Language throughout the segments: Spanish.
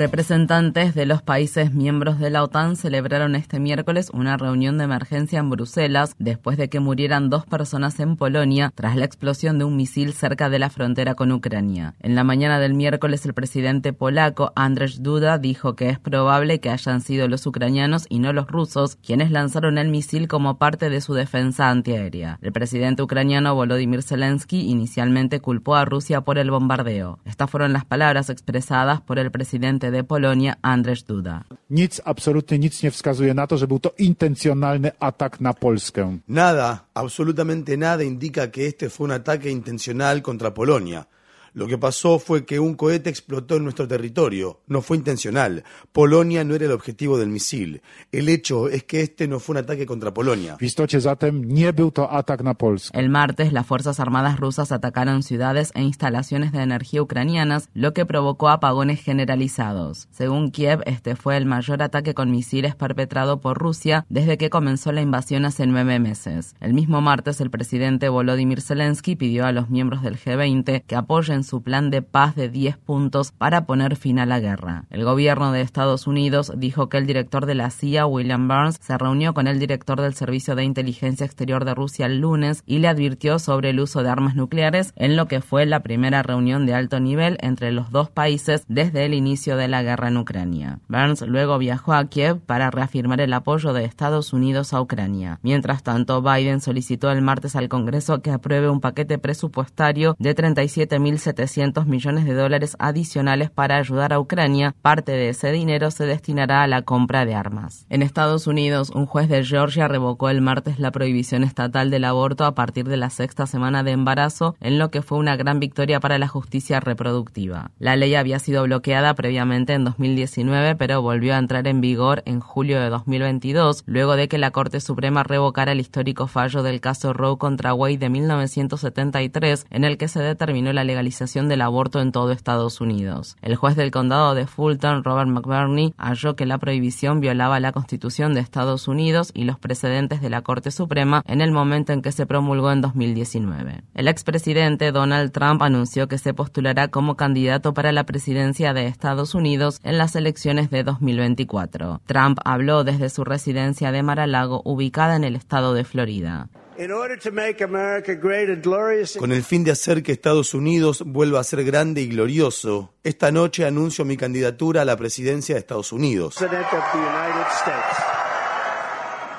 Representantes de los países miembros de la OTAN celebraron este miércoles una reunión de emergencia en Bruselas después de que murieran dos personas en Polonia tras la explosión de un misil cerca de la frontera con Ucrania. En la mañana del miércoles el presidente polaco Andrzej Duda dijo que es probable que hayan sido los ucranianos y no los rusos quienes lanzaron el misil como parte de su defensa antiaérea. El presidente ucraniano Volodymyr Zelensky inicialmente culpó a Rusia por el bombardeo. Estas fueron las palabras expresadas por el presidente de Polonia, Andrzej Duda. Nic, absolutnie nic nie wskazuje na to, że był to intencjonalny atak na Polskę. Nada, absolutamente nada indica que este fue un ataque intencional contra Polonia. Lo que pasó fue que un cohete explotó en nuestro territorio. No fue intencional. Polonia no era el objetivo del misil. El hecho es que este no fue un ataque contra Polonia. El martes, las Fuerzas Armadas rusas atacaron ciudades e instalaciones de energía ucranianas, lo que provocó apagones generalizados. Según Kiev, este fue el mayor ataque con misiles perpetrado por Rusia desde que comenzó la invasión hace nueve meses. El mismo martes, el presidente Volodymyr Zelensky pidió a los miembros del G20 que apoyen su plan de paz de 10 puntos para poner fin a la guerra. El gobierno de Estados Unidos dijo que el director de la CIA, William Burns, se reunió con el director del Servicio de Inteligencia Exterior de Rusia el lunes y le advirtió sobre el uso de armas nucleares en lo que fue la primera reunión de alto nivel entre los dos países desde el inicio de la guerra en Ucrania. Burns luego viajó a Kiev para reafirmar el apoyo de Estados Unidos a Ucrania. Mientras tanto, Biden solicitó el martes al Congreso que apruebe un paquete presupuestario de 37.000 700 millones de dólares adicionales para ayudar a Ucrania. Parte de ese dinero se destinará a la compra de armas. En Estados Unidos, un juez de Georgia revocó el martes la prohibición estatal del aborto a partir de la sexta semana de embarazo, en lo que fue una gran victoria para la justicia reproductiva. La ley había sido bloqueada previamente en 2019, pero volvió a entrar en vigor en julio de 2022, luego de que la Corte Suprema revocara el histórico fallo del caso Roe contra Wade de 1973, en el que se determinó la legalización del aborto en todo Estados Unidos. El juez del condado de Fulton, Robert McBurney, halló que la prohibición violaba la Constitución de Estados Unidos y los precedentes de la Corte Suprema en el momento en que se promulgó en 2019. El expresidente Donald Trump anunció que se postulará como candidato para la presidencia de Estados Unidos en las elecciones de 2024. Trump habló desde su residencia de Mar-a-Lago ubicada en el estado de Florida. Con el fin de hacer que Estados Unidos vuelva a ser grande y glorioso, esta noche anuncio mi candidatura a la presidencia de Estados Unidos.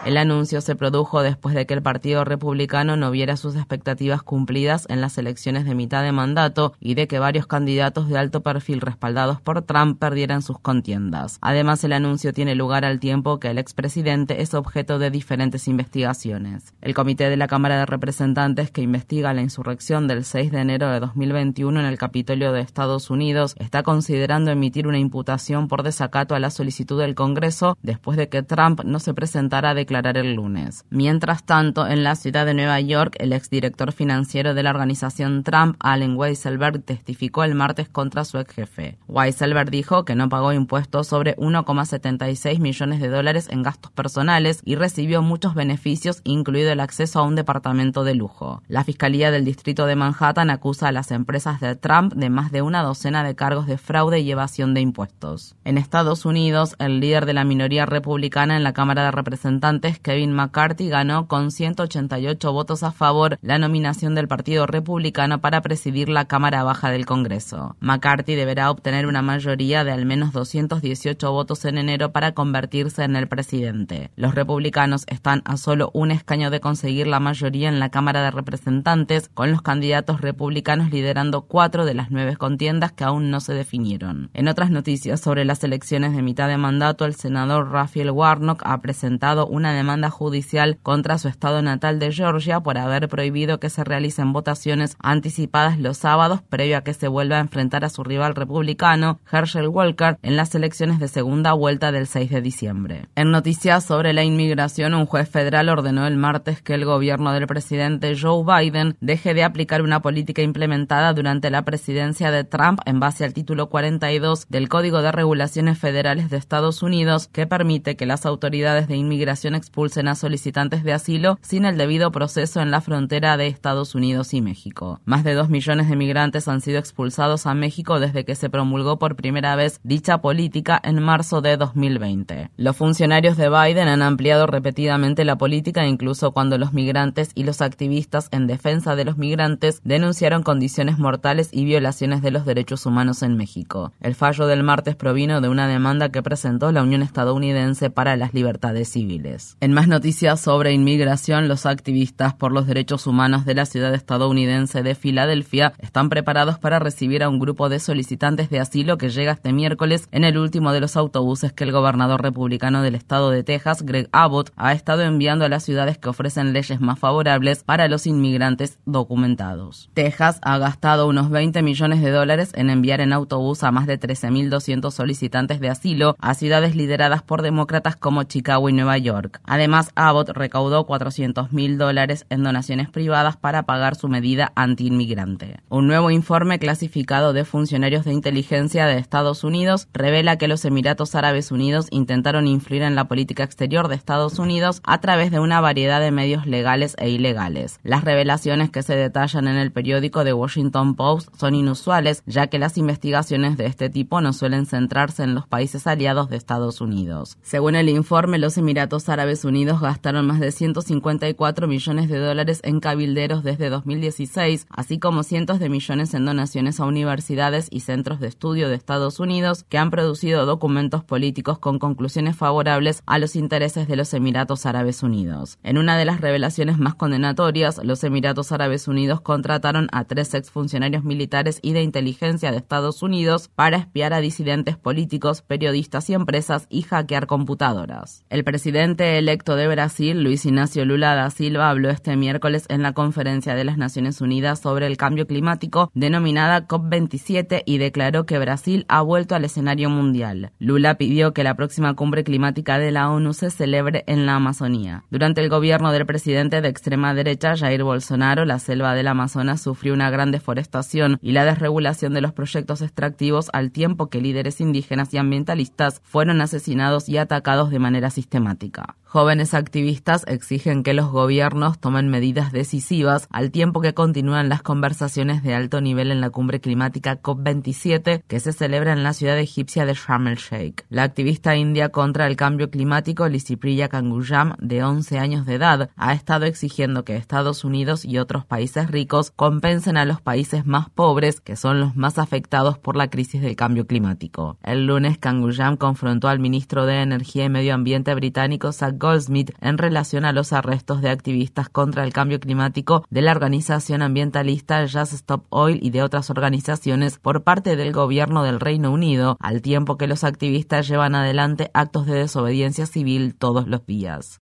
El anuncio se produjo después de que el Partido Republicano no viera sus expectativas cumplidas en las elecciones de mitad de mandato y de que varios candidatos de alto perfil respaldados por Trump perdieran sus contiendas. Además, el anuncio tiene lugar al tiempo que el expresidente es objeto de diferentes investigaciones. El Comité de la Cámara de Representantes que investiga la insurrección del 6 de enero de 2021 en el Capitolio de Estados Unidos está considerando emitir una imputación por desacato a la solicitud del Congreso después de que Trump no se presentara a el lunes. Mientras tanto, en la ciudad de Nueva York, el exdirector financiero de la organización Trump, Allen Weisselberg, testificó el martes contra su ex jefe. Weisselberg dijo que no pagó impuestos sobre 1,76 millones de dólares en gastos personales y recibió muchos beneficios, incluido el acceso a un departamento de lujo. La Fiscalía del Distrito de Manhattan acusa a las empresas de Trump de más de una docena de cargos de fraude y evasión de impuestos. En Estados Unidos, el líder de la minoría republicana en la Cámara de Representantes Kevin McCarthy ganó con 188 votos a favor la nominación del Partido Republicano para presidir la Cámara Baja del Congreso. McCarthy deberá obtener una mayoría de al menos 218 votos en enero para convertirse en el presidente. Los republicanos están a solo un escaño de conseguir la mayoría en la Cámara de Representantes, con los candidatos republicanos liderando cuatro de las nueve contiendas que aún no se definieron. En otras noticias sobre las elecciones de mitad de mandato, el senador Raphael Warnock ha presentado una una demanda judicial contra su estado natal de Georgia por haber prohibido que se realicen votaciones anticipadas los sábados previo a que se vuelva a enfrentar a su rival republicano, Herschel Walker, en las elecciones de segunda vuelta del 6 de diciembre. En noticias sobre la inmigración, un juez federal ordenó el martes que el gobierno del presidente Joe Biden deje de aplicar una política implementada durante la presidencia de Trump en base al título 42 del Código de Regulaciones Federales de Estados Unidos que permite que las autoridades de inmigración expulsen a solicitantes de asilo sin el debido proceso en la frontera de Estados Unidos y México. Más de dos millones de migrantes han sido expulsados a México desde que se promulgó por primera vez dicha política en marzo de 2020. Los funcionarios de Biden han ampliado repetidamente la política incluso cuando los migrantes y los activistas en defensa de los migrantes denunciaron condiciones mortales y violaciones de los derechos humanos en México. El fallo del martes provino de una demanda que presentó la Unión Estadounidense para las Libertades Civiles. En más noticias sobre inmigración, los activistas por los derechos humanos de la ciudad estadounidense de Filadelfia están preparados para recibir a un grupo de solicitantes de asilo que llega este miércoles en el último de los autobuses que el gobernador republicano del estado de Texas, Greg Abbott, ha estado enviando a las ciudades que ofrecen leyes más favorables para los inmigrantes documentados. Texas ha gastado unos 20 millones de dólares en enviar en autobús a más de 13.200 solicitantes de asilo a ciudades lideradas por demócratas como Chicago y Nueva York. Además, Abbott recaudó 400 mil dólares en donaciones privadas para pagar su medida anti-inmigrante. Un nuevo informe clasificado de funcionarios de inteligencia de Estados Unidos revela que los Emiratos Árabes Unidos intentaron influir en la política exterior de Estados Unidos a través de una variedad de medios legales e ilegales. Las revelaciones que se detallan en el periódico The Washington Post son inusuales, ya que las investigaciones de este tipo no suelen centrarse en los países aliados de Estados Unidos. Según el informe, los Emiratos Árabes Unidos gastaron más de 154 millones de dólares en cabilderos desde 2016, así como cientos de millones en donaciones a universidades y centros de estudio de Estados Unidos que han producido documentos políticos con conclusiones favorables a los intereses de los Emiratos Árabes Unidos. En una de las revelaciones más condenatorias, los Emiratos Árabes Unidos contrataron a tres exfuncionarios militares y de inteligencia de Estados Unidos para espiar a disidentes políticos, periodistas y empresas y hackear computadoras. El presidente electo de Brasil, Luis Ignacio Lula da Silva, habló este miércoles en la conferencia de las Naciones Unidas sobre el cambio climático denominada COP27 y declaró que Brasil ha vuelto al escenario mundial. Lula pidió que la próxima cumbre climática de la ONU se celebre en la Amazonía. Durante el gobierno del presidente de extrema derecha, Jair Bolsonaro, la selva del Amazonas sufrió una gran deforestación y la desregulación de los proyectos extractivos al tiempo que líderes indígenas y ambientalistas fueron asesinados y atacados de manera sistemática. Jóvenes activistas exigen que los gobiernos tomen medidas decisivas al tiempo que continúan las conversaciones de alto nivel en la cumbre climática COP27 que se celebra en la ciudad egipcia de Sharm el Sheikh. La activista india contra el cambio climático Lisipriya Kangujam, de 11 años de edad, ha estado exigiendo que Estados Unidos y otros países ricos compensen a los países más pobres, que son los más afectados por la crisis del cambio climático. El lunes, Kangujam confrontó al ministro de Energía y Medio Ambiente británico Goldsmith en relación a los arrestos de activistas contra el cambio climático de la organización ambientalista Just Stop Oil y de otras organizaciones por parte del gobierno del Reino Unido, al tiempo que los activistas llevan adelante actos de desobediencia civil todos los días.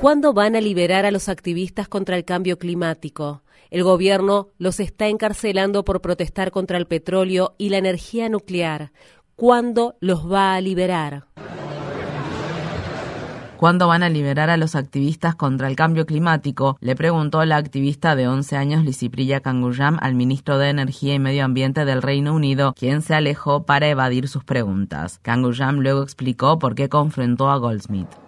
¿Cuándo van a liberar a los activistas contra el cambio climático? El gobierno los está encarcelando por protestar contra el petróleo y la energía nuclear. ¿Cuándo los va a liberar? ¿Cuándo van a liberar a los activistas contra el cambio climático? Le preguntó la activista de 11 años Lisipriya Kangujam al ministro de Energía y Medio Ambiente del Reino Unido, quien se alejó para evadir sus preguntas. Kangujam luego explicó por qué confrontó a Goldsmith.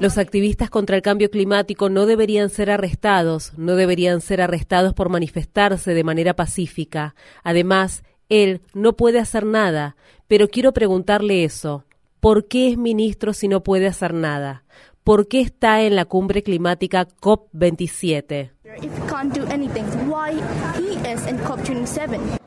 Los activistas contra el cambio climático no deberían ser arrestados, no deberían ser arrestados por manifestarse de manera pacífica. Además, él no puede hacer nada, pero quiero preguntarle eso. ¿Por qué es ministro si no puede hacer nada? ¿Por qué está en la cumbre climática COP27?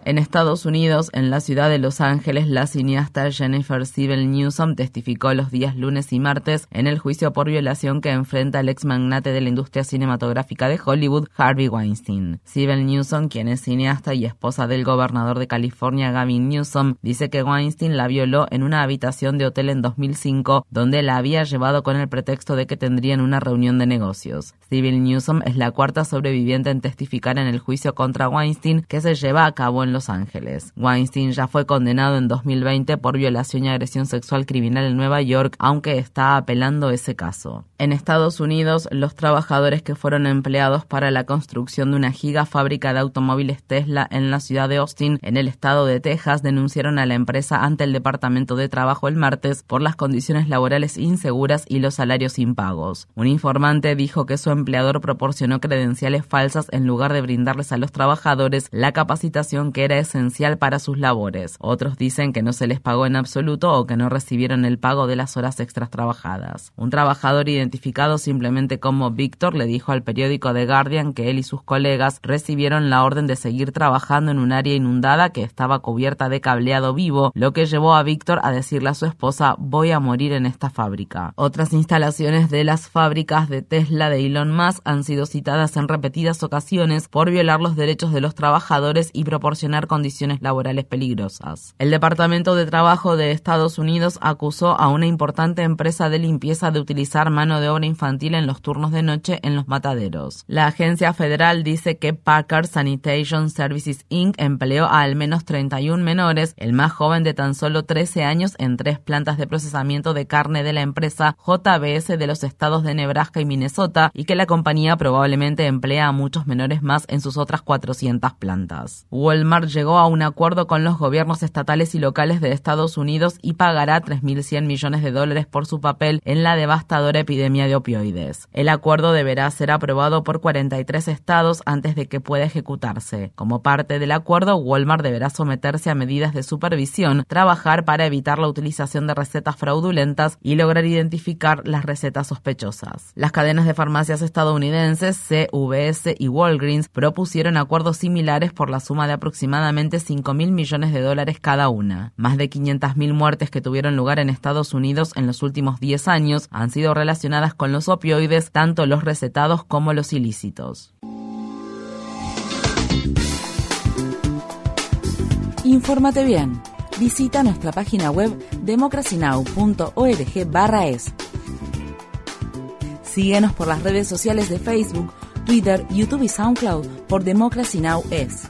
En Estados Unidos, en la ciudad de Los Ángeles, la cineasta Jennifer Siebel Newsom testificó los días lunes y martes en el juicio por violación que enfrenta el ex magnate de la industria cinematográfica de Hollywood, Harvey Weinstein. Siebel Newsom, quien es cineasta y esposa del gobernador de California, Gavin Newsom, dice que Weinstein la violó en una habitación de hotel en 2005, donde la había llevado con el pretexto de que tendrían una reunión de negocios. Sibyl Newsom es la cuarta sobreviviente en testificar en el juicio contra Weinstein que se lleva a cabo en Los Ángeles. Weinstein ya fue condenado en 2020 por violación y agresión sexual criminal en Nueva York, aunque está apelando ese caso. En Estados Unidos, los trabajadores que fueron empleados para la construcción de una gigafábrica de automóviles Tesla en la ciudad de Austin, en el estado de Texas, denunciaron a la empresa ante el Departamento de Trabajo el martes por las condiciones laborales inseguras y los salarios impagos. Un informante dijo que su empleador proporcionó credenciales falsas en lugar de brindarles a los trabajadores la capacitación que era esencial para sus labores. Otros dicen que no se les pagó en absoluto o que no recibieron el pago de las horas extras trabajadas. Un trabajador identificado simplemente como Víctor le dijo al periódico The Guardian que él y sus colegas recibieron la orden de seguir trabajando en un área inundada que estaba cubierta de cableado vivo, lo que llevó a Víctor a decirle a su esposa voy a morir en esta fábrica. Otras instalaciones de las fábricas de Tesla de Elon Musk han sido citadas en repetidas ocasiones por violar los derechos de los trabajadores y proporcionar condiciones laborales peligrosas. El Departamento de Trabajo de Estados Unidos acusó a una importante empresa de limpieza de utilizar mano de obra infantil en los turnos de noche en los mataderos. La agencia federal dice que Packard Sanitation Services Inc. empleó a al menos 31 menores, el más joven de tan solo 13 años, en tres plantas de procesamiento de carne de la empresa JBS de los estados de Nebraska y Minnesota y que la compañía probablemente emplea a muchos menores más en sus otras 400 plantas. Walmart llegó a un acuerdo con los gobiernos estatales y locales de Estados Unidos y pagará 3.100 millones de dólares por su papel en la devastadora epidemia de opioides. El acuerdo deberá ser aprobado por 43 estados antes de que pueda ejecutarse. Como parte del acuerdo, Walmart deberá someterse a medidas de supervisión, trabajar para evitar la utilización de recetas fraudulentas y lograr identificar las recetas sospechosas. Las cadenas de farmacias estadounidenses CVS y Walgreens propusieron acuerdos similares por la suma de aproximadamente 5 mil millones de dólares cada una. Más de 500.000 muertes que tuvieron lugar en Estados Unidos en los últimos 10 años han sido relacionadas con los opioides, tanto los recetados como los ilícitos. Infórmate bien. Visita nuestra página web democracynow.org/es. Síguenos por las redes sociales de Facebook, Twitter, YouTube y SoundCloud por Democracy Now! es.